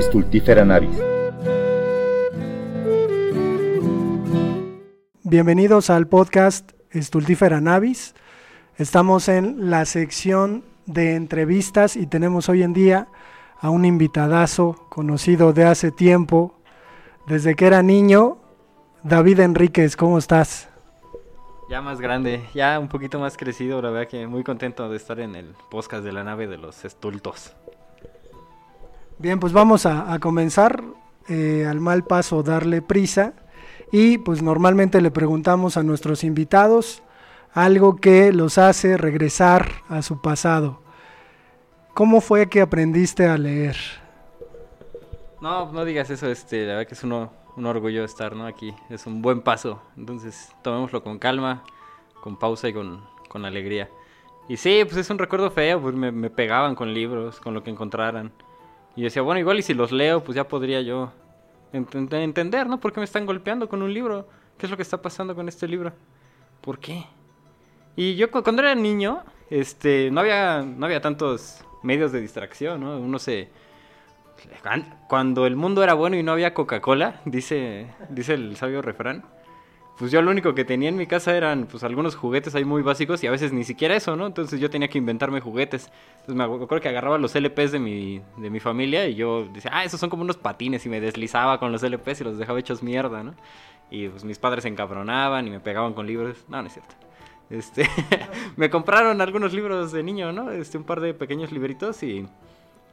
Stultifera navis. Bienvenidos al podcast Stultifera navis. Estamos en la sección de entrevistas y tenemos hoy en día a un invitadazo conocido de hace tiempo, desde que era niño, David Enríquez, ¿cómo estás? Ya más grande, ya un poquito más crecido, la verdad que muy contento de estar en el podcast de la nave de los estultos. Bien, pues vamos a, comenzar eh, al mal paso, darle prisa y pues normalmente le preguntamos a nuestros invitados algo que los hace regresar a su pasado. ¿Cómo fue que aprendiste a leer? No, no digas eso, este, la verdad que es uno, un orgullo estar ¿no? aquí. Es un buen paso. Entonces, tomémoslo con calma, con pausa y con, con alegría. Y sí, pues es un recuerdo feo, pues me, me, pegaban con libros, con lo que encontraran. Y decía, bueno, igual y si los leo, pues ya podría yo entender, ¿no? ¿Por qué me están golpeando con un libro? ¿Qué es lo que está pasando con este libro? ¿Por qué? Y yo cuando era niño, este, no había, no había tantos medios de distracción, ¿no? Uno se cuando el mundo era bueno y no había Coca-Cola, dice, dice el sabio refrán, pues yo lo único que tenía en mi casa eran pues algunos juguetes ahí muy básicos y a veces ni siquiera eso, ¿no? Entonces yo tenía que inventarme juguetes. Entonces me acuerdo que agarraba los LPs de mi, de mi familia y yo decía, ah, esos son como unos patines y me deslizaba con los LPs y los dejaba hechos mierda, ¿no? Y pues mis padres se encabronaban y me pegaban con libros. No, no es cierto. Este, me compraron algunos libros de niño, ¿no? Este, un par de pequeños libritos y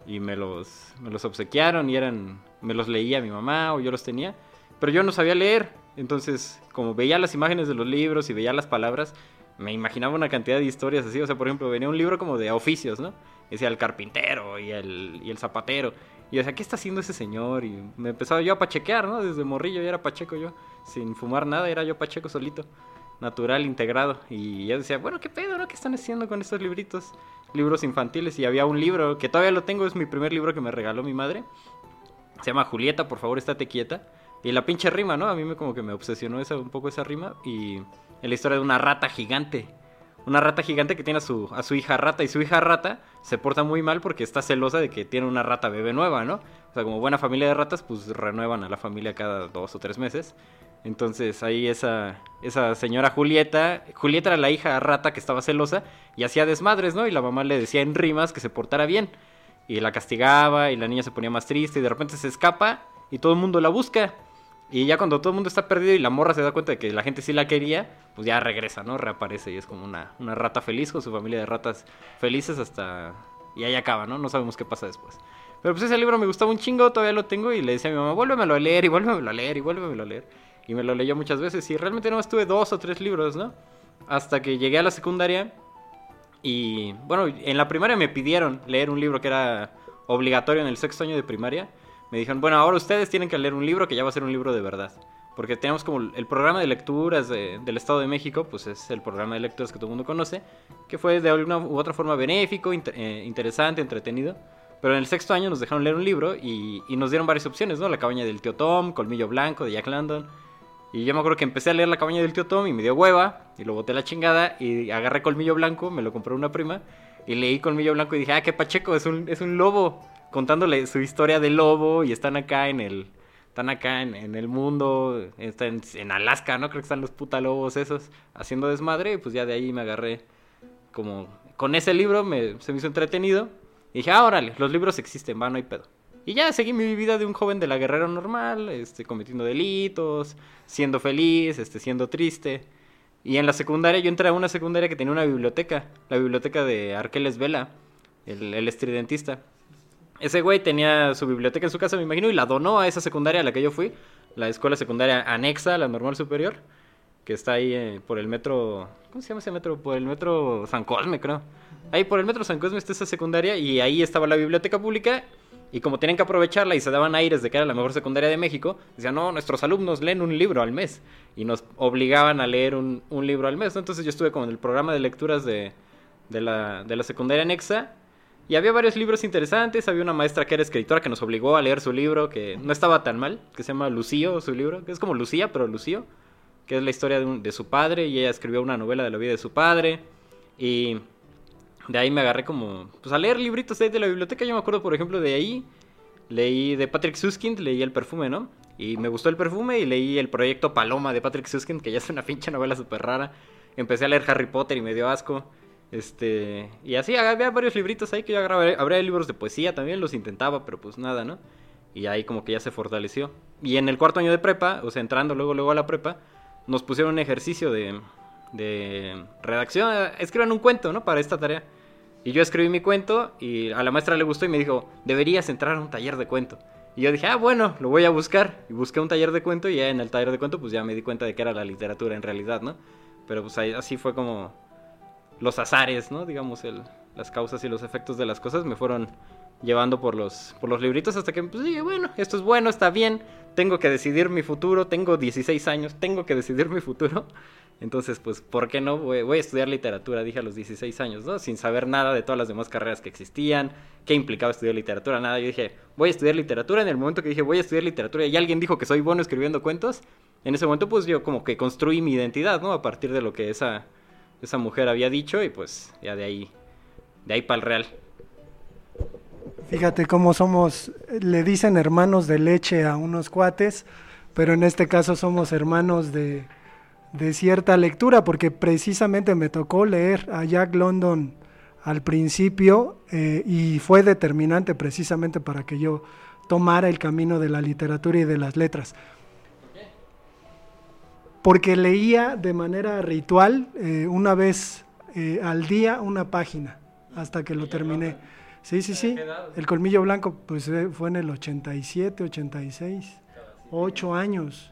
y me los, me los obsequiaron y eran, me los leía mi mamá o yo los tenía, pero yo no sabía leer, entonces como veía las imágenes de los libros y veía las palabras, me imaginaba una cantidad de historias así, o sea, por ejemplo, venía un libro como de oficios, ¿no? Decía el carpintero y el, y el zapatero, y decía, ¿qué está haciendo ese señor? Y me empezaba yo a pachequear, ¿no? Desde morrillo ya era pacheco yo, sin fumar nada, era yo pacheco solito natural, integrado. Y yo decía, bueno, ¿qué pedo, no? ¿Qué están haciendo con estos libritos? Libros infantiles. Y había un libro que todavía lo tengo, es mi primer libro que me regaló mi madre. Se llama Julieta, por favor, estate quieta. Y la pinche rima, ¿no? A mí me como que me obsesionó esa, un poco esa rima. Y es la historia de una rata gigante. Una rata gigante que tiene a su, a su hija rata. Y su hija rata se porta muy mal porque está celosa de que tiene una rata bebé nueva, ¿no? O sea, como buena familia de ratas, pues renuevan a la familia cada dos o tres meses. Entonces ahí esa, esa señora Julieta, Julieta era la hija rata que estaba celosa y hacía desmadres, ¿no? Y la mamá le decía en rimas que se portara bien. Y la castigaba y la niña se ponía más triste y de repente se escapa y todo el mundo la busca. Y ya cuando todo el mundo está perdido y la morra se da cuenta de que la gente sí la quería, pues ya regresa, ¿no? Reaparece y es como una, una rata feliz con su familia de ratas felices hasta... Y ahí acaba, ¿no? No sabemos qué pasa después. Pero pues ese libro me gustaba un chingo, todavía lo tengo y le decía a mi mamá, vuélvemelo a leer y vuélvemelo a leer y vuélvemelo a leer y me lo leyó muchas veces y realmente no estuve dos o tres libros, ¿no? Hasta que llegué a la secundaria y bueno, en la primaria me pidieron leer un libro que era obligatorio en el sexto año de primaria. Me dijeron, bueno, ahora ustedes tienen que leer un libro que ya va a ser un libro de verdad. Porque tenemos como el programa de lecturas del Estado de México, pues es el programa de lecturas que todo el mundo conoce, que fue de alguna u otra forma benéfico, eh, interesante, entretenido. Pero en el sexto año nos dejaron leer un libro y, nos dieron varias opciones, ¿no? La cabaña del tío Tom, Colmillo Blanco de Jack London, y yo me acuerdo que empecé a leer La cabaña del tío Tom y me dio hueva y lo boté la chingada y agarré Colmillo Blanco, me lo compró una prima y leí Colmillo Blanco y dije, ah, qué pacheco, es un, es un lobo contándole su historia de lobo y están acá en el están acá en, el mundo, están en, Alaska, ¿no? Creo que están los puta lobos esos haciendo desmadre y pues ya de ahí me agarré como con ese libro me, se me hizo entretenido y dije, ah, órale, los libros existen, va, no hay pedo. Y ya seguí mi vida de un joven de la guerrera normal, este, cometiendo delitos, siendo feliz, este, siendo triste. Y en la secundaria, yo entré a una secundaria que tenía una biblioteca, la biblioteca de Arqueles Vela, el, el estridentista. Ese güey tenía su biblioteca en su casa, me imagino, y la donó a esa secundaria a la que yo fui, la escuela secundaria anexa a la normal superior, que está ahí eh, por el metro, ¿cómo se llama ese metro? Por el metro San Cosme, creo. Ahí por el metro San Cosme está esa secundaria y ahí estaba la biblioteca pública y como tienen que aprovecharla y se daban aires de que era la mejor secundaria de México, decían, no, nuestros alumnos leen un libro al mes. Y nos obligaban a leer un, libro al mes. Entonces yo estuve como en el programa de lecturas de, la, de la secundaria anexa. Y había varios libros interesantes. Había una maestra que era escritora que nos obligó a leer su libro, que no estaba tan mal, que se llama Lucío, su libro, que es como Lucía, pero Lucío, que es la historia de, de su padre. Y ella escribió una novela de la vida de su padre. Y de ahí me agarré como, pues a leer libritos de la biblioteca. Yo me acuerdo, por ejemplo, de ahí leí de Patrick Suskind, leí El Perfume, ¿no? Y me gustó el perfume y leí el proyecto Paloma de Patrick Suskind, que ya es una pinche novela súper rara. Empecé a leer Harry Potter y me dio asco. Este, y así había varios libritos ahí que yo grabé. Habría libros de poesía también, los intentaba, pero pues nada, ¿no? Y ahí como que ya se fortaleció. Y en el cuarto año de prepa, o sea, entrando luego, luego a la prepa, nos pusieron un ejercicio de, de redacción. Escriban un cuento, ¿no? Para esta tarea. Y yo escribí mi cuento y a la maestra le gustó y me dijo, deberías entrar a un taller de cuento. Y yo dije, ah, bueno, lo voy a buscar. Y busqué un taller de cuento y ya en el taller de cuento pues ya me di cuenta de que era la literatura en realidad, ¿no? Pero pues así fue como los azares, ¿no? Digamos, el, las causas y los efectos de las cosas me fueron llevando por los, por los libritos hasta que pues dije, bueno, esto es bueno, está bien, tengo que decidir mi futuro, tengo 16 años, tengo que decidir mi futuro. Entonces, pues, ¿por qué no? Voy, a estudiar literatura, dije a los 16 años, ¿no? Sin saber nada de todas las demás carreras que existían, qué implicaba estudiar literatura, nada. Yo dije, voy a estudiar literatura. En el momento que dije, voy a estudiar literatura y alguien dijo que soy bueno escribiendo cuentos, en ese momento, pues yo como que construí mi identidad, ¿no? A partir de lo que esa, esa mujer había dicho y pues ya de ahí, de ahí para el real. Fíjate cómo somos, le dicen hermanos de leche a unos cuates, pero en este caso somos hermanos de de cierta lectura, porque precisamente me tocó leer a Jack London al principio eh, y fue determinante precisamente para que yo tomara el camino de la literatura y de las letras. Porque leía de manera ritual eh, una vez eh, al día una página hasta que lo terminé. Sí, sí, sí. El colmillo blanco pues fue en el 87, 86 ocho años.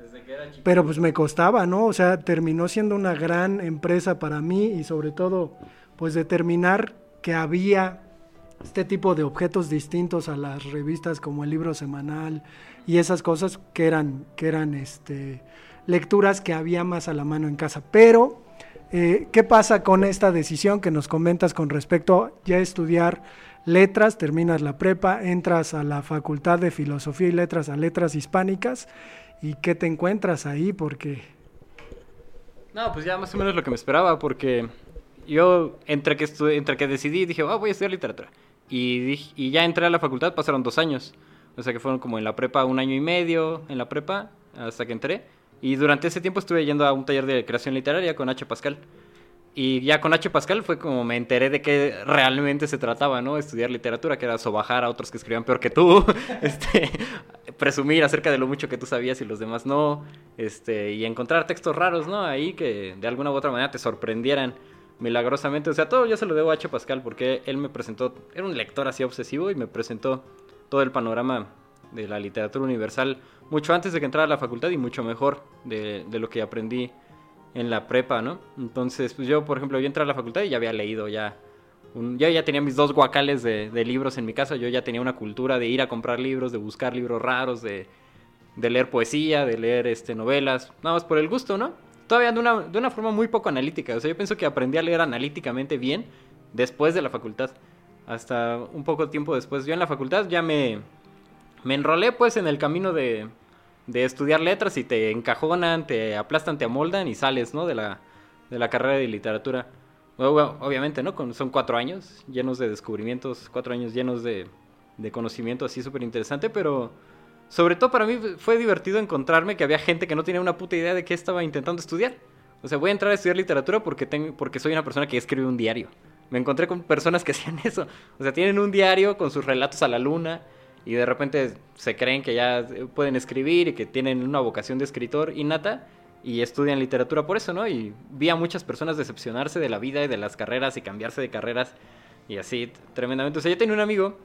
Pero pues me costaba, ¿no? O sea, terminó siendo una gran empresa para mí y sobre todo, pues determinar que había este tipo de objetos distintos a las revistas como el libro semanal y esas cosas que eran, que eran este, lecturas que había más a la mano en casa. Pero, eh, ¿qué pasa con esta decisión que nos comentas con respecto a ya estudiar letras, terminas la prepa, entras a la Facultad de Filosofía y Letras, a Letras Hispánicas, ¿y qué te encuentras ahí? Porque... No, pues ya más o menos lo que me esperaba, porque yo entre que, entre que decidí, dije, oh, voy a estudiar literatura. Y, y ya entré a la facultad, pasaron dos años. O sea que fueron como en la prepa un año y medio, en la prepa, hasta que entré. Y durante ese tiempo estuve yendo a un taller de creación literaria con H. Pascal. Y ya con H. Pascal fue como me enteré de que realmente se trataba, ¿no? Estudiar literatura, que era sobajar a otros que escribían peor que tú, este, presumir acerca de lo mucho que tú sabías y los demás no, este, y encontrar textos raros, ¿no? Ahí que de alguna u otra manera te sorprendieran milagrosamente. O sea, todo yo se lo debo a H. Pascal porque él me presentó, era un lector así obsesivo y me presentó todo el panorama de la literatura universal mucho antes de que entrara a la facultad y mucho mejor de, de lo que aprendí en la prepa, ¿no? Entonces, pues yo, por ejemplo, yo entré a la facultad y ya había leído ya. Yo ya tenía mis dos guacales de, libros en mi casa, yo ya tenía una cultura de ir a comprar libros, de buscar libros raros, de, leer poesía, de leer este, novelas, nada más por el gusto, ¿no? Todavía de una, de una forma muy poco analítica, o sea, yo pienso que aprendí a leer analíticamente bien después de la facultad, hasta un poco tiempo después. Yo en la facultad ya me, me enrolé pues en el camino de, de estudiar letras y te encajonan, te aplastan, te amoldan y sales, ¿no? De la, de la carrera de literatura. obviamente, ¿no? son cuatro años llenos de descubrimientos, cuatro años llenos de, de conocimiento así súper interesante, pero sobre todo para mí fue divertido encontrarme que había gente que no tenía una puta idea de qué estaba intentando estudiar. O sea, voy a entrar a estudiar literatura porque, tengo, porque soy una persona que escribe un diario. Me encontré con personas que hacían eso. O sea, tienen un diario con sus relatos a la luna, y de repente se creen que ya pueden escribir y que tienen una vocación de escritor innata y estudian literatura por eso, ¿no? Y vi a muchas personas decepcionarse de la vida y de las carreras y cambiarse de carreras y así tremendamente. O sea, yo tenía un amigo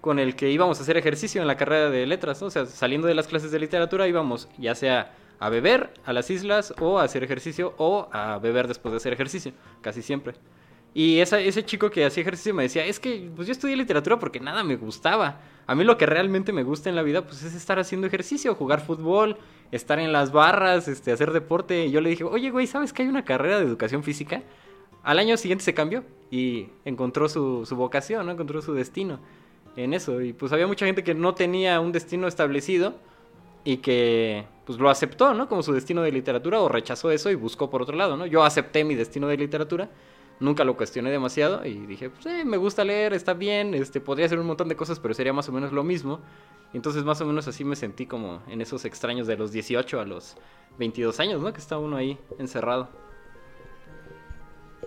con el que íbamos a hacer ejercicio en la carrera de letras, ¿no? O sea, saliendo de las clases de literatura íbamos ya sea a beber a las islas o a hacer ejercicio o a beber después de hacer ejercicio, casi siempre. Y ese chico que hacía ejercicio me decía, es que pues yo estudié literatura porque nada me gustaba. A mí lo que realmente me gusta en la vida pues es estar haciendo ejercicio, jugar fútbol, estar en las barras, este, hacer deporte. Y yo le dije, oye güey, ¿sabes que hay una carrera de educación física? Al año siguiente se cambió y encontró su, su vocación, ¿no? Encontró su destino en eso. Y pues había mucha gente que no tenía un destino establecido y que pues lo aceptó, ¿no? Como su destino de literatura o rechazó eso y buscó por otro lado, ¿no? Yo acepté mi destino de literatura nunca lo cuestioné demasiado y dije, pues eh, me gusta leer, está bien, este, podría hacer un montón de cosas, pero sería más o menos lo mismo. Y entonces más o menos así me sentí como en esos extraños de los 18 a los 22 años, ¿no? Que está uno ahí encerrado.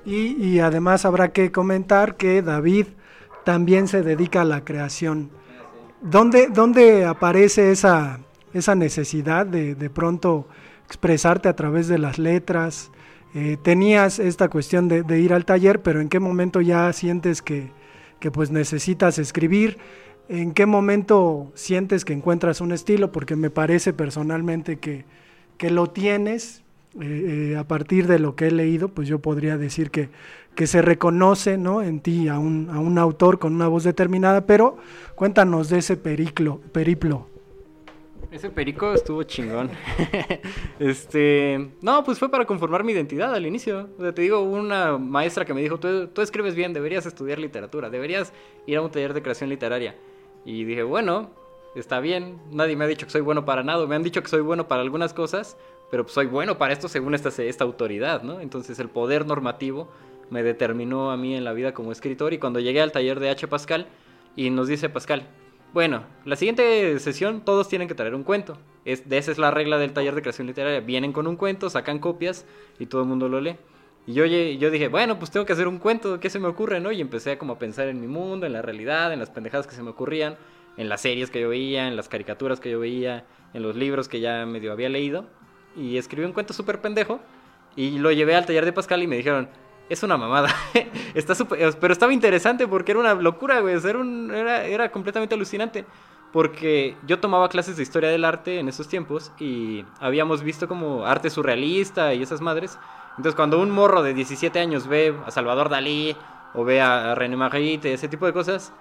Y, y además habrá que comentar que David también se dedica a la creación. ¿Dónde, dónde aparece esa, esa necesidad de, de pronto expresarte a través de las letras? Eh, tenías esta cuestión de, ir al taller, pero ¿en qué momento ya sientes que, que, pues necesitas escribir? ¿En qué momento sientes que encuentras un estilo? Porque me parece personalmente que, que lo tienes. Eh, eh, a partir de lo que he leído, pues yo podría decir que, que se reconoce ¿no? en ti a un, a un autor con una voz determinada, pero cuéntanos de ese periclo, periplo. Ese perico estuvo chingón. este, no, pues fue para conformar mi identidad al inicio. O sea, te digo, una maestra que me dijo, tú, escribes bien, deberías estudiar literatura, deberías ir a un taller de creación literaria. Y dije, bueno, está bien, nadie me ha dicho que soy bueno para nada, me han dicho que soy bueno para algunas cosas, pero pues soy bueno para esto según esta, esta autoridad, ¿no? Entonces el poder normativo me determinó a mí en la vida como escritor y cuando llegué al taller de H. Pascal y nos dice Pascal, bueno, la siguiente sesión todos tienen que traer un cuento. Es, esa es la regla del taller de creación literaria. Vienen con un cuento, sacan copias y todo el mundo lo lee. Y yo, yo dije, bueno, pues tengo que hacer un cuento, ¿qué se me ocurre, no? Y empecé a como a pensar en mi mundo, en la realidad, en las pendejadas que se me ocurrían, en las series que yo veía, en las caricaturas que yo veía, en los libros que ya medio había leído. Y escribí un cuento súper pendejo y lo llevé al taller de Pascal y me dijeron, es una mamada. Está super, pero estaba interesante porque era una locura, güey. Era, un, era, era, completamente alucinante. Porque yo tomaba clases de historia del arte en esos tiempos y habíamos visto como arte surrealista y esas madres. Entonces, cuando un morro de 17 años ve a Salvador Dalí o ve a René Magritte, ese tipo de cosas,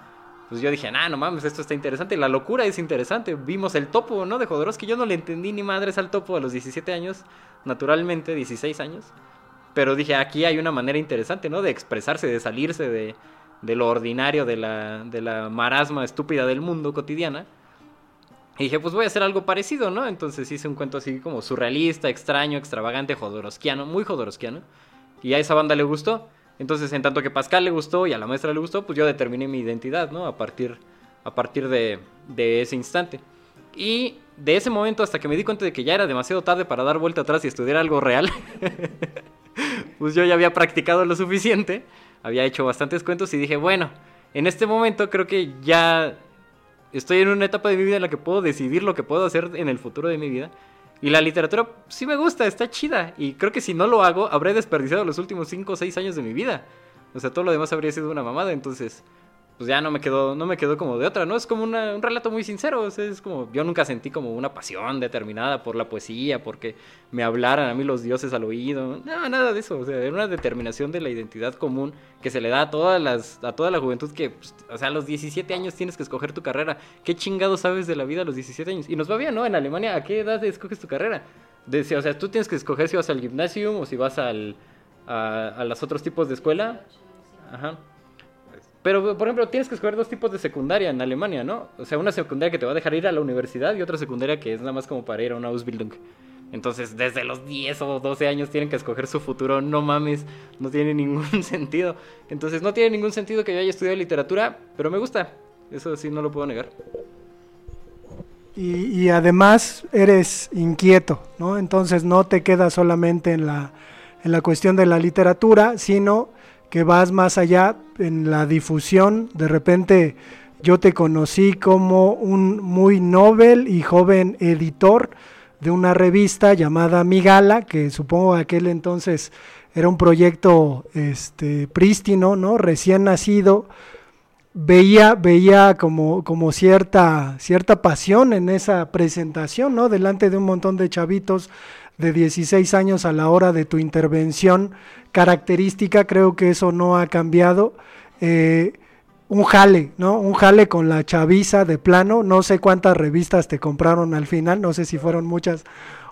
pues yo dije, nah, no mames, esto está interesante. La locura es interesante. Vimos el topo, ¿no? De Jodorowsky. Yo no le entendí ni madres al topo a los 17 años, naturalmente, 16 años. Pero dije, aquí hay una manera interesante, ¿no? De expresarse, de salirse de, lo ordinario, de la, de la marasma estúpida del mundo cotidiana. Y dije, pues voy a hacer algo parecido, ¿no? Entonces hice un cuento así como surrealista, extraño, extravagante, jodorowskiano, muy jodorowskiano. Y a esa banda le gustó. Entonces, en tanto que Pascal le gustó y a la maestra le gustó, pues yo determiné mi identidad, ¿no? A partir, a partir de, de ese instante. Y de ese momento hasta que me di cuenta de que ya era demasiado tarde para dar vuelta atrás y estudiar algo real, pues yo ya había practicado lo suficiente, había hecho bastantes cuentos y dije, bueno, en este momento creo que ya estoy en una etapa de mi vida en la que puedo decidir lo que puedo hacer en el futuro de mi vida. Y la literatura sí me gusta, está chida. Y creo que si no lo hago, habré desperdiciado los últimos 5 o 6 años de mi vida. O sea, todo lo demás habría sido una mamada. Entonces, pues ya no me quedó, no me quedó como de otra, ¿no? Es como un relato muy sincero, o sea, es como, yo nunca sentí como una pasión determinada por la poesía, porque me hablaran a mí los dioses al oído, no, nada de eso, o sea, era una determinación de la identidad común que se le da a todas las, a toda la juventud que, pues, o sea, a los 17 años tienes que escoger tu carrera, ¿qué chingado sabes de la vida a los 17 años? Y nos va bien, ¿no? En Alemania, ¿a qué edad escoges tu carrera? De, o sea, tú tienes que escoger si vas al gimnasio o si vas al, a, a los otros tipos de escuela, ajá. Pero, por ejemplo, tienes que escoger dos tipos de secundaria en Alemania, ¿no? O sea, una secundaria que te va a dejar ir a la universidad y otra secundaria que es nada más como para ir a una Ausbildung. Entonces, desde los 10 o 12 años tienen que escoger su futuro. No mames, no tiene ningún sentido. Entonces, no tiene ningún sentido que yo haya estudiado literatura, pero me gusta. Eso sí, no lo puedo negar. Y, además eres inquieto, ¿no? Entonces, no te quedas solamente en la, en la cuestión de la literatura, sino que vas más allá en la difusión. De repente yo te conocí como un muy novel y joven editor de una revista llamada Migala, que supongo aquel entonces era un proyecto este, prístino, ¿no? Recién nacido. Veía, veía como, como cierta, cierta pasión en esa presentación, ¿no? Delante de un montón de chavitos de 16 años a la hora de tu intervención característica, creo que eso no ha cambiado. Eh, un jale, ¿no? Un jale con la chaviza de plano. No sé cuántas revistas te compraron al final, no sé si fueron muchas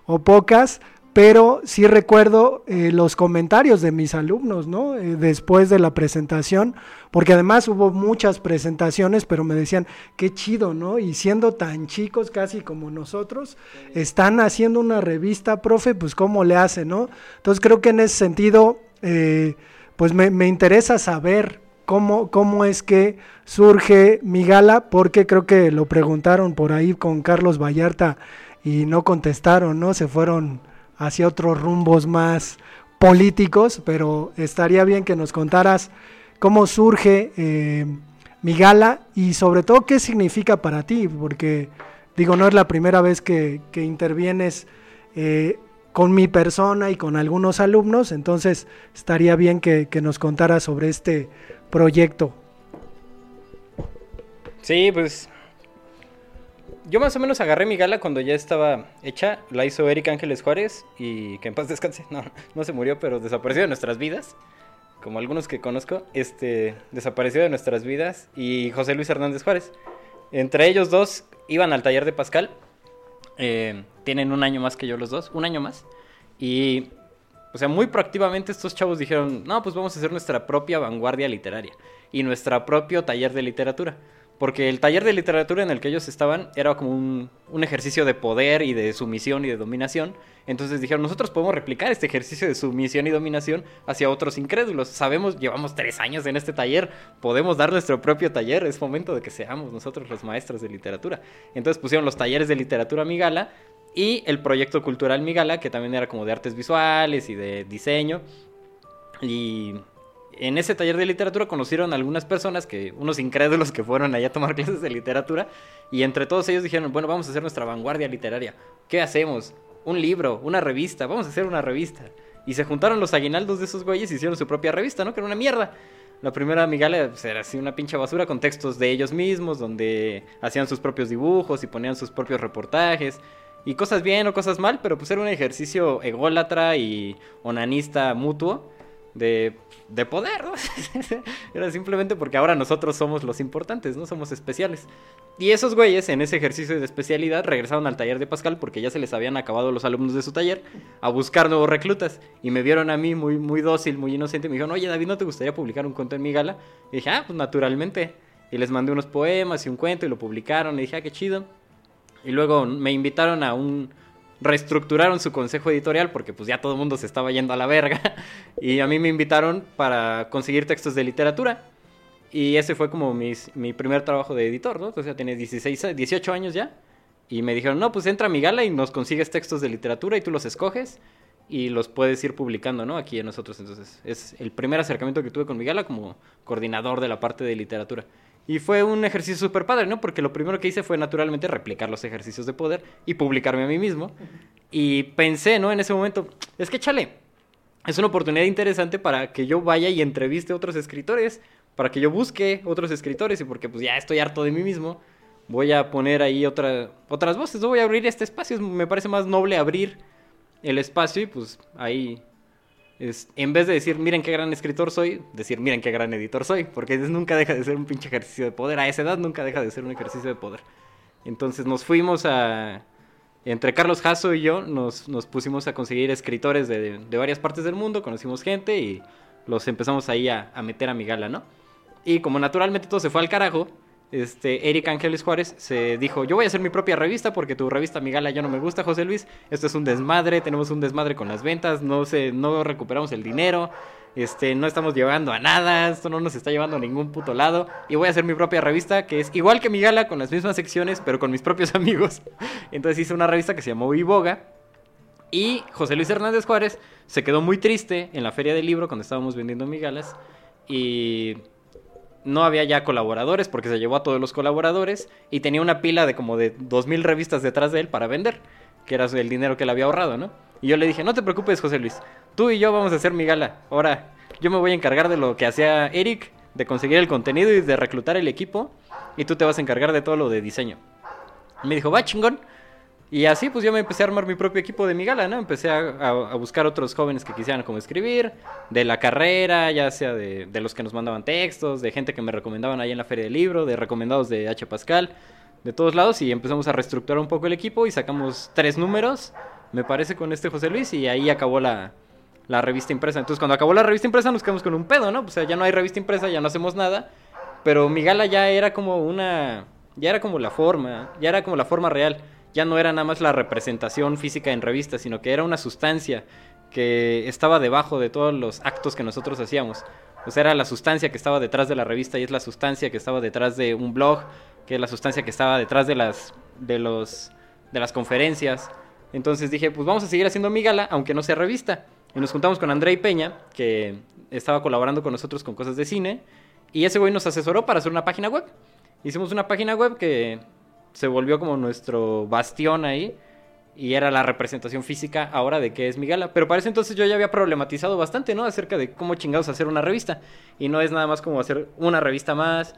o pocas, pero sí recuerdo eh, los comentarios de mis alumnos, ¿no? Eh, después de la presentación, porque además hubo muchas presentaciones, pero me decían, qué chido, ¿no? Y siendo tan chicos casi como nosotros, están haciendo una revista, profe, pues cómo le hace, ¿no? Entonces creo que en ese sentido, eh, pues me, me interesa saber cómo, cómo es que surge mi gala, porque creo que lo preguntaron por ahí con Carlos Vallarta y no contestaron, ¿no? Se fueron hacia otros rumbos más políticos, pero estaría bien que nos contaras cómo surge eh, mi gala y sobre todo qué significa para ti, porque digo, no es la primera vez que, intervienes eh, con mi persona y con algunos alumnos, entonces estaría bien que, que nos contaras sobre este proyecto. Sí, pues yo más o menos agarré mi gala cuando ya estaba hecha. La hizo Eric Ángeles Juárez y que en paz descanse. No, no se murió, pero desapareció de nuestras vidas. Como algunos que conozco, este desapareció de nuestras vidas. Y José Luis Hernández Juárez. Entre ellos dos iban al taller de Pascal. Eh, tienen un año más que yo los dos, un año más. Y, o sea, muy proactivamente estos chavos dijeron, no, pues vamos a hacer nuestra propia vanguardia literaria y nuestro propio taller de literatura. Porque el taller de literatura en el que ellos estaban era como un, ejercicio de poder y de sumisión y de dominación. Entonces dijeron, nosotros podemos replicar este ejercicio de sumisión y dominación hacia otros incrédulos. Sabemos, llevamos tres años en este taller, podemos dar nuestro propio taller, es momento de que seamos nosotros los maestros de literatura. Entonces pusieron los talleres de literatura Migala y el proyecto cultural Migala, que también era como de artes visuales y de diseño. Y en ese taller de literatura conocieron a algunas personas, que unos incrédulos que fueron allá a tomar clases de literatura, y entre todos ellos dijeron, bueno, vamos a hacer nuestra vanguardia literaria. ¿Qué hacemos? Un libro, una revista, vamos a hacer una revista. Y se juntaron los aguinaldos de esos güeyes y hicieron su propia revista, ¿no? Que era una mierda. La primera Migala pues, era así una pinche basura con textos de ellos mismos, donde hacían sus propios dibujos y ponían sus propios reportajes. Y cosas bien o cosas mal, pero pues era un ejercicio ególatra y onanista mutuo de, de poder, ¿no? Era simplemente porque ahora nosotros somos los importantes, ¿no? Somos especiales. Y esos güeyes, en ese ejercicio de especialidad, regresaron al taller de Pascal porque ya se les habían acabado los alumnos de su taller a buscar nuevos reclutas. Y me vieron a mí muy, muy dócil, muy inocente. Me dijeron, oye, David, ¿no te gustaría publicar un cuento en mi gala? Y dije, ah, pues naturalmente. Y les mandé unos poemas y un cuento y lo publicaron. Y dije, ah, qué chido. Y luego me invitaron a un, reestructuraron su consejo editorial porque pues ya todo el mundo se estaba yendo a la verga y a mí me invitaron para conseguir textos de literatura y ese fue como mis, mi primer trabajo de editor, ¿no? O sea, tienes 16, 18 años ya y me dijeron, no, pues entra a mi gala y nos consigues textos de literatura y tú los escoges y los puedes ir publicando, ¿no? Aquí en nosotros. Entonces, es el primer acercamiento que tuve con mi gala como coordinador de la parte de literatura. Y fue un ejercicio súper padre, ¿no? Porque lo primero que hice fue naturalmente replicar los ejercicios de poder y publicarme a mí mismo. Y pensé, ¿no? En ese momento, es que chale, es una oportunidad interesante para que yo vaya y entreviste a otros escritores, para que yo busque otros escritores y porque pues ya estoy harto de mí mismo, voy a poner ahí otra, otras voces, no voy a abrir este espacio, me parece más noble abrir el espacio y pues ahí es, en vez de decir, miren qué gran escritor soy, decir, miren qué gran editor soy, porque nunca deja de ser un pinche ejercicio de poder. A esa edad nunca deja de ser un ejercicio de poder. Entonces nos fuimos a... Entre Carlos Jasso y yo nos, nos pusimos a conseguir escritores de, de, varias partes del mundo, conocimos gente y los empezamos ahí a, a meter a mi gala, ¿no? Y como naturalmente todo se fue al carajo, este, Eric Ángeles Juárez se dijo, yo voy a hacer mi propia revista porque tu revista Migala ya no me gusta, José Luis, esto es un desmadre, tenemos un desmadre con las ventas, no sé, no recuperamos el dinero, este, no estamos llevando a nada, esto no nos está llevando a ningún puto lado, y voy a hacer mi propia revista que es igual que Migala, con las mismas secciones, pero con mis propios amigos. Entonces hice una revista que se llamó Iboga, y José Luis Hernández Juárez se quedó muy triste en la feria del libro cuando estábamos vendiendo migalas, y no había ya colaboradores porque se llevó a todos los colaboradores y tenía una pila de como de dos mil revistas detrás de él para vender, que era el dinero que le había ahorrado, ¿no? Y yo le dije, no te preocupes, José Luis, tú y yo vamos a hacer mi gala. Ahora, yo me voy a encargar de lo que hacía Eric, de conseguir el contenido y de reclutar el equipo, y tú te vas a encargar de todo lo de diseño. me dijo, va chingón. Y así pues yo me empecé a armar mi propio equipo de mi gala, ¿no? Empecé a, buscar otros jóvenes que quisieran como escribir, de la carrera, ya sea de, de, los que nos mandaban textos, de gente que me recomendaban ahí en la feria del libro, de recomendados de H. Pascal, de todos lados, y empezamos a reestructurar un poco el equipo y sacamos tres números, me parece, con este José Luis, y ahí acabó la, la revista impresa. Entonces cuando acabó la revista impresa nos quedamos con un pedo, ¿no? O sea, ya no hay revista impresa, ya no hacemos nada, pero mi gala ya era como una... ya era como la forma, ya era como la forma real ya no era nada más la representación física en revistas, sino que era una sustancia que estaba debajo de todos los actos que nosotros hacíamos. O sea, era la sustancia que estaba detrás de la revista y es la sustancia que estaba detrás de un blog, que es la sustancia que estaba detrás de las, de los, de las conferencias. Entonces dije, pues vamos a seguir haciendo mi gala, aunque no sea revista. Y nos juntamos con André Peña, que estaba colaborando con nosotros con cosas de cine, y ese güey nos asesoró para hacer una página web. Hicimos una página web que se volvió como nuestro bastión ahí y era la representación física ahora de qué es mi gala. Pero para ese entonces yo ya había problematizado bastante, ¿no? Acerca de cómo chingados hacer una revista. Y no es nada más como hacer una revista más,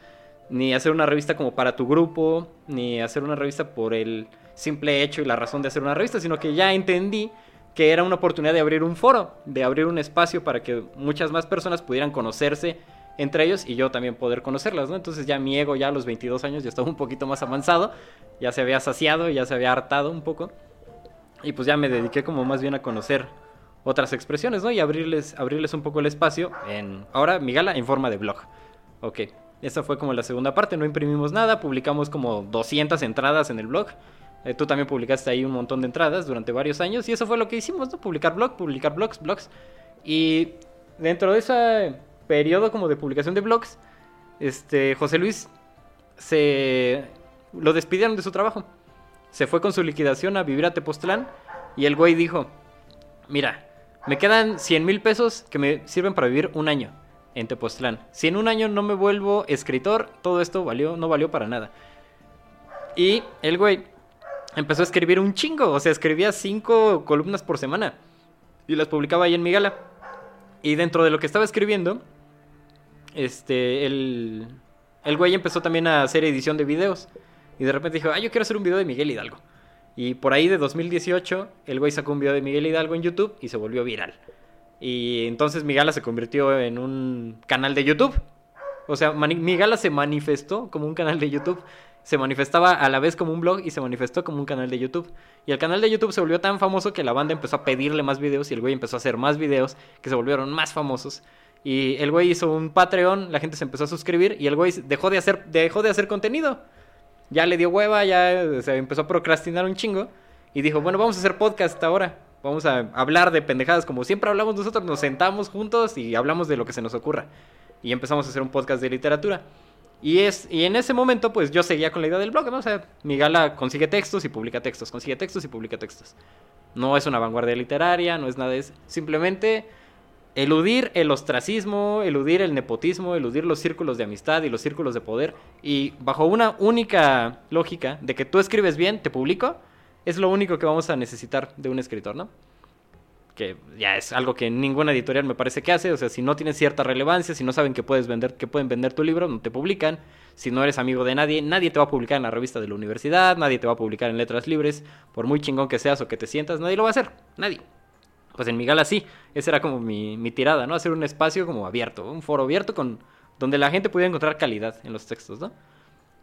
ni hacer una revista como para tu grupo, ni hacer una revista por el simple hecho y la razón de hacer una revista, sino que ya entendí que era una oportunidad de abrir un foro, de abrir un espacio para que muchas más personas pudieran conocerse entre ellos y yo también poder conocerlas, ¿no? Entonces ya mi ego ya a los 22 años ya estaba un poquito más avanzado, ya se había saciado, ya se había hartado un poco. Y pues ya me dediqué como más bien a conocer otras expresiones, ¿no? Y abrirles, abrirles un poco el espacio en, ahora mi gala en forma de blog. Ok, esta fue como la segunda parte, no imprimimos nada, publicamos como 200 entradas en el blog. Eh, tú también publicaste ahí un montón de entradas durante varios años y eso fue lo que hicimos, ¿no? Publicar blog, publicar blogs, blogs. Y dentro de ese periodo como de publicación de blogs, este, José Luis se lo despidieron de su trabajo se fue con su liquidación a vivir a Tepoztlán y el güey dijo, mira, me quedan 100 mil pesos que me sirven para vivir un año en Tepoztlán. Si en un año no me vuelvo escritor, todo esto valió, no valió para nada. Y el güey empezó a escribir un chingo, o sea, escribía cinco columnas por semana y las publicaba ahí en mi gala. Y dentro de lo que estaba escribiendo, este, el, el güey empezó también a hacer edición de videos. Y de repente dijo, ah, yo quiero hacer un video de Miguel Hidalgo. Y por ahí de 2018, el güey sacó un video de Miguel Hidalgo en YouTube y se volvió viral. Y entonces Migala se convirtió en un canal de YouTube. O sea, Migala se manifestó como un canal de YouTube. Se manifestaba a la vez como un blog y se manifestó como un canal de YouTube. Y el canal de YouTube se volvió tan famoso que la banda empezó a pedirle más videos y el güey empezó a hacer más videos que se volvieron más famosos. Y el güey hizo un Patreon, la gente se empezó a suscribir y el güey dejó de hacer, dejó de hacer contenido ya le dio hueva, ya se empezó a procrastinar un chingo. Y dijo, bueno, vamos a hacer podcast ahora. Vamos a hablar de pendejadas como siempre hablamos nosotros. Nos sentamos juntos y hablamos de lo que se nos ocurra. Y empezamos a hacer un podcast de literatura. Y, es, y en ese momento, pues yo seguía con la idea del blog, ¿no? O sea, mi gala consigue textos y publica textos, consigue textos y publica textos. No es una vanguardia literaria, no es nada, es simplemente eludir el ostracismo, eludir el nepotismo, eludir los círculos de amistad y los círculos de poder. Y bajo una única lógica de que tú escribes bien, te publico, es lo único que vamos a necesitar de un escritor, ¿no? Que ya es algo que ninguna editorial me parece que hace. O sea, si no tienes cierta relevancia, si no saben que puedes vender, que pueden vender tu libro, no te publican. Si no eres amigo de nadie, nadie te va a publicar en la revista de la universidad, nadie te va a publicar en letras libres, por muy chingón que seas o que te sientas, nadie lo va a hacer, nadie pues en mi gala sí, esa era como mi, mi, tirada, ¿no? Hacer un espacio como abierto, un foro abierto con donde la gente pudiera encontrar calidad en los textos, ¿no?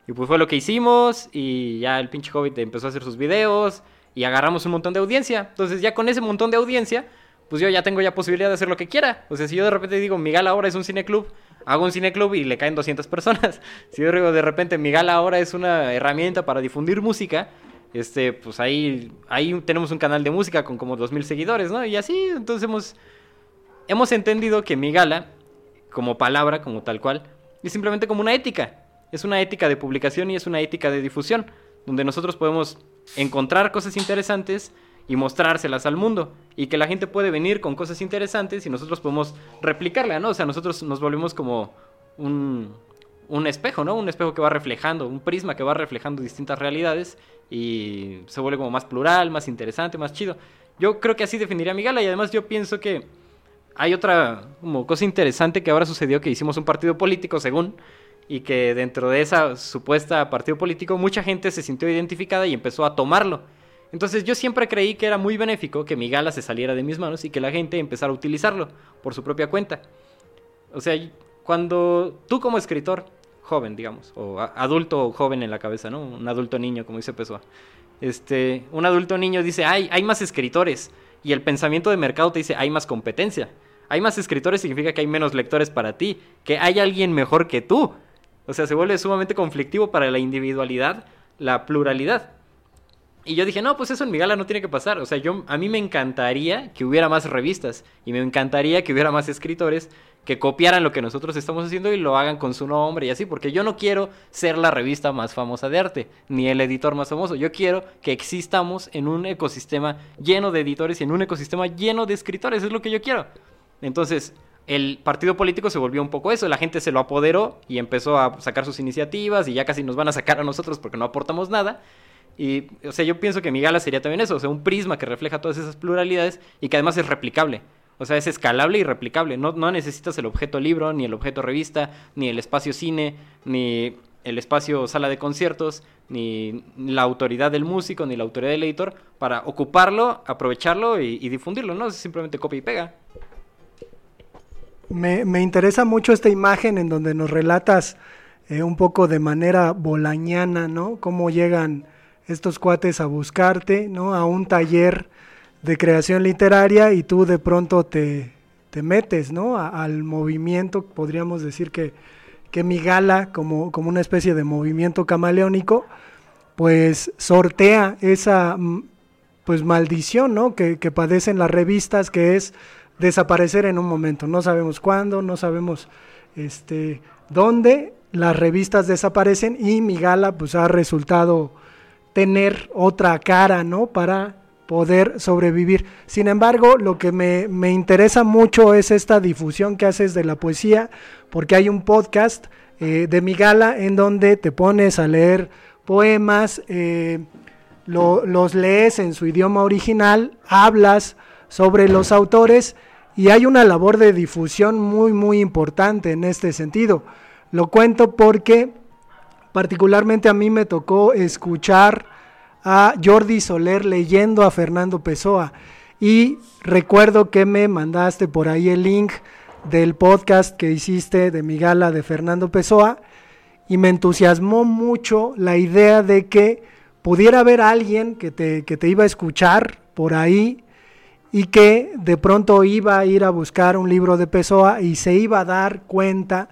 Y pues fue lo que hicimos y ya el pinche Hobbit empezó a hacer sus videos y agarramos un montón de audiencia. Entonces ya con ese montón de audiencia, pues yo ya tengo ya posibilidad de hacer lo que quiera. O sea, si yo de repente digo, mi gala ahora es un cineclub, hago un cineclub y le caen 200 personas. Si yo digo de repente, mi gala ahora es una herramienta para difundir música, este, pues ahí, ahí tenemos un canal de música con como 2.000 seguidores, ¿no? Y así, entonces hemos, hemos entendido que mi gala, como palabra, como tal cual, es simplemente como una ética. Es una ética de publicación y es una ética de difusión, donde nosotros podemos encontrar cosas interesantes y mostrárselas al mundo. Y que la gente puede venir con cosas interesantes y nosotros podemos replicarla, ¿no? O sea, nosotros nos volvemos como un, un espejo, ¿no? Un espejo que va reflejando, un prisma que va reflejando distintas realidades y se vuelve como más plural, más interesante, más chido. Yo creo que así definiría mi gala y además yo pienso que hay otra como cosa interesante que ahora sucedió que hicimos un partido político según y que dentro de esa supuesta partido político mucha gente se sintió identificada y empezó a tomarlo. Entonces yo siempre creí que era muy benéfico que mi gala se saliera de mis manos y que la gente empezara a utilizarlo por su propia cuenta. O sea, cuando tú como escritor joven, digamos, o adulto joven en la cabeza, ¿no? Un adulto niño, como dice Pessoa. Este, un adulto niño dice, hay, hay más escritores, y el pensamiento de mercado te dice, hay más competencia. Hay más escritores significa que hay menos lectores para ti, que hay alguien mejor que tú. O sea, se vuelve sumamente conflictivo para la individualidad, la pluralidad. Y yo dije, no, pues eso en mi gala no tiene que pasar. O sea, yo, a mí me encantaría que hubiera más revistas y me encantaría que hubiera más escritores que copiaran lo que nosotros estamos haciendo y lo hagan con su nombre y así, porque yo no quiero ser la revista más famosa de arte, ni el editor más famoso. Yo quiero que existamos en un ecosistema lleno de editores y en un ecosistema lleno de escritores. Es lo que yo quiero. Entonces, el partido político se volvió un poco eso, la gente se lo apoderó y empezó a sacar sus iniciativas y ya casi nos van a sacar a nosotros porque no aportamos nada. Y, o sea, yo pienso que mi gala sería también eso, o sea, un prisma que refleja todas esas pluralidades y que además es replicable. O sea, es escalable y replicable. No, no necesitas el objeto libro, ni el objeto revista, ni el espacio cine, ni el espacio sala de conciertos, ni la autoridad del músico, ni la autoridad del editor, para ocuparlo, aprovecharlo y, difundirlo, ¿no? Es simplemente copia y pega. Me, me, interesa mucho esta imagen en donde nos relatas eh, un poco de manera bolañana, ¿no? Cómo llegan estos cuates a buscarte, ¿no? A un taller de creación literaria y tú de pronto te, te metes, ¿no? Al movimiento, podríamos decir que, que mi gala, como, como una especie de movimiento camaleónico, pues sortea esa mm, pues maldición, ¿no? Que, que padecen las revistas, que es desaparecer en un momento. No sabemos cuándo, no sabemos este, dónde. Las revistas desaparecen y mi gala pues ha resultado tener otra cara, ¿no? Para poder sobrevivir. Sin embargo, lo que me, me, interesa mucho es esta difusión que haces de la poesía, porque hay un podcast eh, de mi gala en donde te pones a leer poemas, eh, lo, los lees en su idioma original, hablas sobre los autores y hay una labor de difusión muy, muy importante en este sentido. Lo cuento porque particularmente a mí me tocó escuchar a Jordi Soler leyendo a Fernando Pessoa. Y recuerdo que me mandaste por ahí el link del podcast que hiciste de mi gala de Fernando Pessoa. Y me entusiasmó mucho la idea de que pudiera haber alguien que te, que te iba a escuchar por ahí y que de pronto iba a ir a buscar un libro de Pessoa y se iba a dar cuenta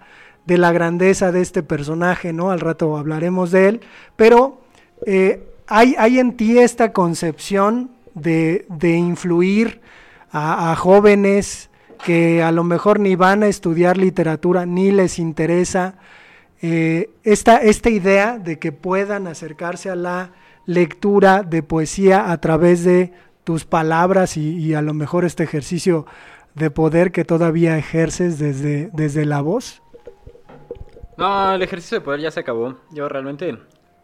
de la grandeza de este personaje, ¿no? Al rato hablaremos de él, pero eh, hay, hay, en ti esta concepción de, de influir a, jóvenes que a lo mejor ni van a estudiar literatura, ni les interesa eh, esta, esta idea de que puedan acercarse a la lectura de poesía a través de tus palabras y, y, a lo mejor este ejercicio de poder que todavía ejerces desde, desde la voz? No, el ejercicio de poder ya se acabó. Yo realmente...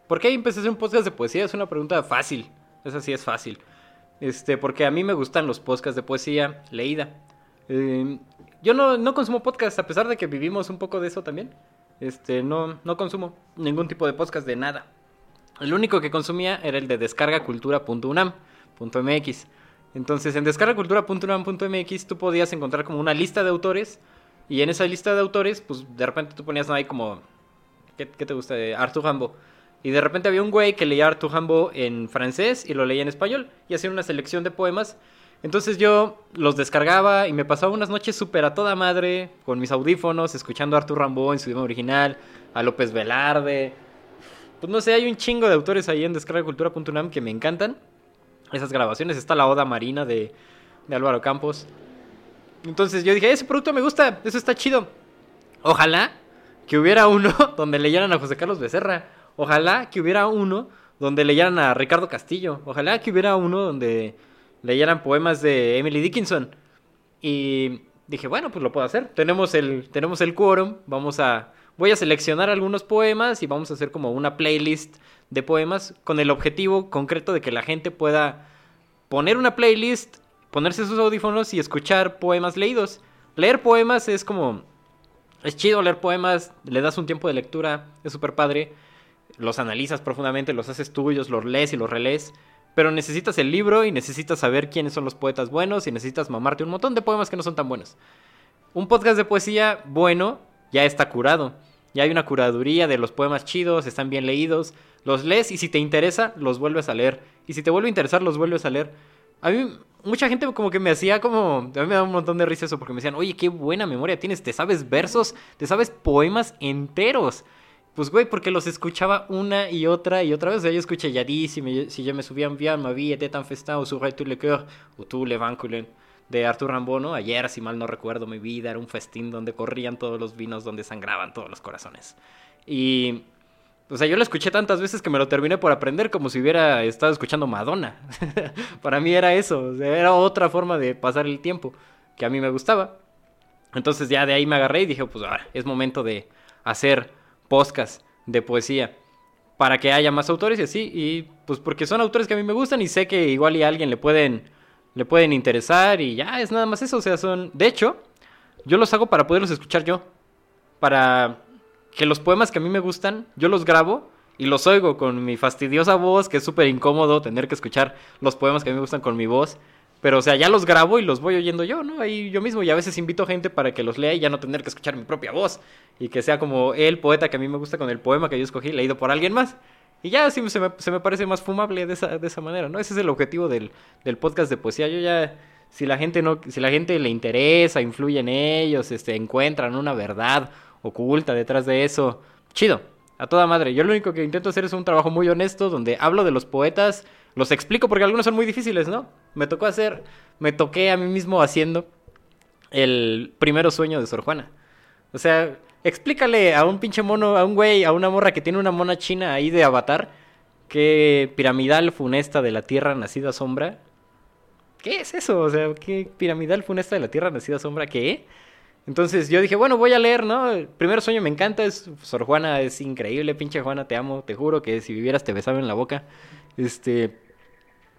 ¿Por qué empecé a hacer un podcast de poesía? Es una pregunta fácil. Esa sí es fácil. Este, porque a mí me gustan los podcasts de poesía leída. Eh, yo no, no consumo podcast, a pesar de que vivimos un poco de eso también. Este, no, no consumo ningún tipo de podcast de nada. El único que consumía era el de descargacultura.unam .mx. Entonces, en descargacultura.unam.mx tú podías encontrar como una lista de autores y en esa lista de autores, pues de repente tú ponías ahí como ¿qué, qué te gusta? de Arthur Rimbaud. Y de repente había un güey que leía Arthur Rimbaud en francés y lo leía en español y hacía una selección de poemas. Entonces yo los descargaba y me pasaba unas noches súper a toda madre con mis audífonos, escuchando a Arthur Rimbaud en su idioma original, a López Velarde. Pues no sé, hay un chingo de autores ahí en descargacultura.unam que me encantan esas grabaciones. Está la Oda Marina de, de Álvaro Campos. Entonces yo dije, ese producto me gusta, eso está chido. Ojalá que hubiera uno donde leyeran a José Carlos Becerra. Ojalá que hubiera uno donde leyeran a Ricardo Castillo. Ojalá que hubiera uno donde leyeran poemas de Emily Dickinson. Y dije, bueno, pues lo puedo hacer. Tenemos el, tenemos el quórum. Vamos a. Voy a seleccionar algunos poemas y vamos a hacer como una playlist de poemas con el objetivo concreto de que la gente pueda poner una playlist, ponerse sus audífonos y escuchar poemas leídos. Leer poemas es como... Es chido leer poemas, le das un tiempo de lectura, es súper padre, los analizas profundamente, los haces tuyos, los lees y los relees, pero necesitas el libro y necesitas saber quiénes son los poetas buenos y necesitas mamarte un montón de poemas que no son tan buenos. Un podcast de poesía bueno ya está curado, ya hay una curaduría de los poemas chidos, están bien leídos, los lees y si te interesa, los vuelves a leer. Y si te vuelve a interesar, los vuelves a leer. A mí, mucha gente como que me hacía como... A mí me da un montón de risa eso porque me decían, oye, qué buena memoria tienes, te sabes versos, te sabes poemas enteros. Pues, güey, porque los escuchaba una y otra y otra vez. O sea, yo escuché Yadis, si, si je me souviens bien, ma vie était un festin, ou sur tout le cœur, ou tout le vanculen de Arthur Rimbaud, ¿no? Ayer, si mal no recuerdo, mi vida era un festín donde corrían todos los vinos, donde sangraban todos los corazones. Y, o sea, yo lo escuché tantas veces que me lo terminé por aprender como si hubiera estado escuchando Madonna. Para mí era eso, o sea, era otra forma de pasar el tiempo que a mí me gustaba. Entonces ya de ahí me agarré y dije, pues ahora es momento de hacer podcast de poesía para que haya más autores y así. Y pues porque son autores que a mí me gustan y sé que igual y a alguien le pueden, le pueden interesar y ya es nada más eso. O sea, son... De hecho, yo los hago para poderlos escuchar yo. Para que los poemas que a mí me gustan, yo los grabo y los oigo con mi fastidiosa voz, que es súper incómodo tener que escuchar los poemas que a mí me gustan con mi voz. Pero, o sea, ya los grabo y los voy oyendo yo, ¿no? Ahí yo mismo. Y a veces invito gente para que los lea y ya no tener que escuchar mi propia voz. Y que sea como el poeta que a mí me gusta con el poema que yo escogí, leído por alguien más. Y ya así se me, se me parece más fumable de esa, de esa manera, ¿no? Ese es el objetivo del, del podcast de poesía. Yo ya, si la gente no, si la gente le interesa, influye en ellos, este, encuentran una verdad oculta detrás de eso, chido, a toda madre. Yo lo único que intento hacer es un trabajo muy honesto donde hablo de los poetas, los explico porque algunos son muy difíciles, ¿no? Me tocó hacer, me toqué a mí mismo haciendo el primero sueño de Sor Juana. O sea, explícale a un pinche mono, a un güey, a una morra que tiene una mona china ahí de avatar, qué piramidal funesta de la tierra nacida sombra. ¿Qué es eso? O sea, ¿qué piramidal funesta de la tierra nacida sombra? ¿Qué? Entonces yo dije, bueno, voy a leer, ¿no? El primer sueño me encanta, es Sor Juana, es increíble, pinche Juana, te amo, te juro que si vivieras te besaba en la boca. Este,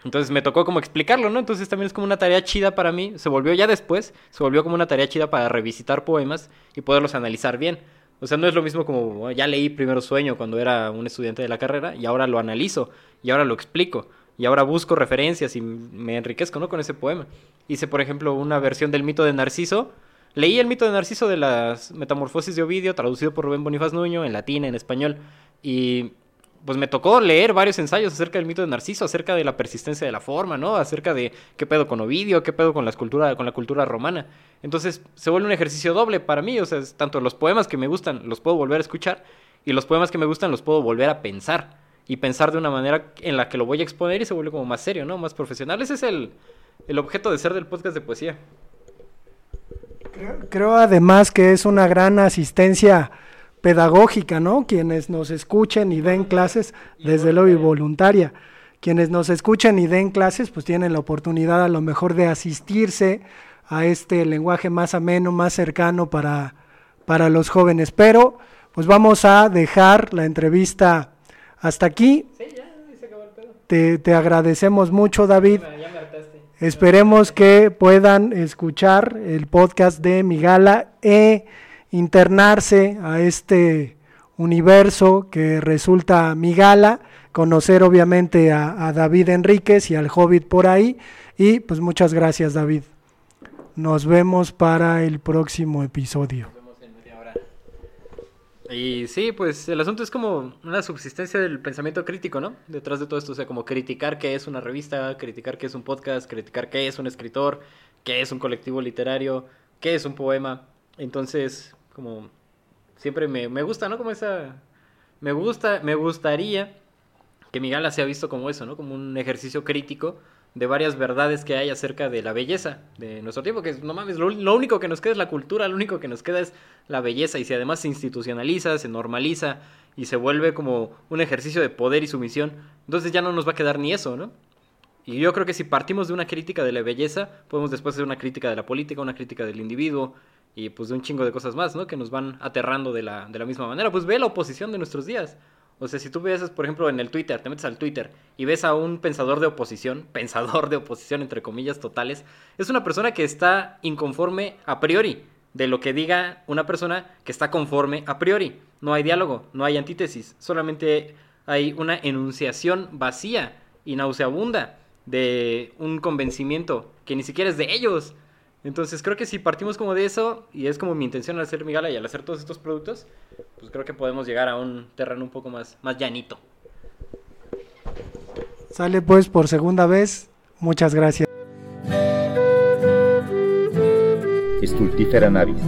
entonces me tocó como explicarlo, ¿no? Entonces también es como una tarea chida para mí. Se volvió ya después, se volvió como una tarea chida para revisitar poemas y poderlos analizar bien. O sea, no es lo mismo como ya leí Primero Sueño cuando era un estudiante de la carrera y ahora lo analizo y ahora lo explico y ahora busco referencias y me enriquezco, ¿no? Con ese poema. Hice, por ejemplo, una versión del mito de Narciso. Leí el mito de Narciso de las Metamorfosis de Ovidio, traducido por Rubén Bonifaz Nuño, en latín, en español. Y pues me tocó leer varios ensayos acerca del mito de Narciso, acerca de la persistencia de la forma, ¿no? Acerca de qué pedo con Ovidio, qué pedo con la escultura, con la cultura romana. Entonces, se vuelve un ejercicio doble para mí, o sea, es tanto los poemas que me gustan los puedo volver a escuchar y los poemas que me gustan los puedo volver a pensar y pensar de una manera en la que lo voy a exponer y se vuelve como más serio, ¿no? Más profesional. Ese es el, el objeto de ser del podcast de poesía. Creo, creo además que es una gran asistencia pedagógica, ¿no? Quienes nos escuchen y den clases, desde luego y voluntaria. Quienes nos escuchen y den clases, pues tienen la oportunidad a lo mejor de asistirse a este lenguaje más ameno, más cercano para, para los jóvenes. Pero, pues vamos a dejar la entrevista hasta aquí. Sí, ya, se acabó el pedo. Te, te agradecemos mucho, David. Esperemos que puedan escuchar el podcast de Migala e internarse a este universo que resulta Migala, conocer obviamente a, a, David Enríquez y al Hobbit por ahí. Y pues muchas gracias David. Nos vemos para el próximo episodio. Nos vemos en media hora. Y sí, pues el asunto es como una subsistencia del pensamiento crítico, ¿no? Detrás de todo esto, o sea, como criticar qué es una revista, criticar qué es un podcast, criticar qué es un escritor, qué es un colectivo literario, qué es un poema. Entonces, como siempre me, me gusta, ¿no? Como esa... Me gusta, me gustaría que mi gala sea visto como eso, ¿no? Como un ejercicio crítico de varias verdades que hay acerca de la belleza de nuestro tiempo, que no mames, lo, lo, único que nos queda es la cultura, lo único que nos queda es la belleza, y si además se institucionaliza, se normaliza y se vuelve como un ejercicio de poder y sumisión, entonces ya no nos va a quedar ni eso, ¿no? Y yo creo que si partimos de una crítica de la belleza, podemos después hacer una crítica de la política, una crítica del individuo, y pues de un chingo de cosas más, ¿no? Que nos van aterrando de la, de la misma manera. Pues ve la oposición de nuestros días. O sea, si tú ves, por ejemplo, en el Twitter, te metes al Twitter y ves a un pensador de oposición, pensador de oposición entre comillas totales, es una persona que está inconforme a priori de lo que diga una persona que está conforme a priori. No hay diálogo, no hay antítesis, solamente hay una enunciación vacía y nauseabunda de un convencimiento que ni siquiera es de ellos. Entonces creo que si partimos como de eso, y es como mi intención al hacer mi gala y al hacer todos estos productos, pues creo que podemos llegar a un terreno un poco más, más llanito. Sale pues por segunda vez. Muchas gracias. Stultifera navis.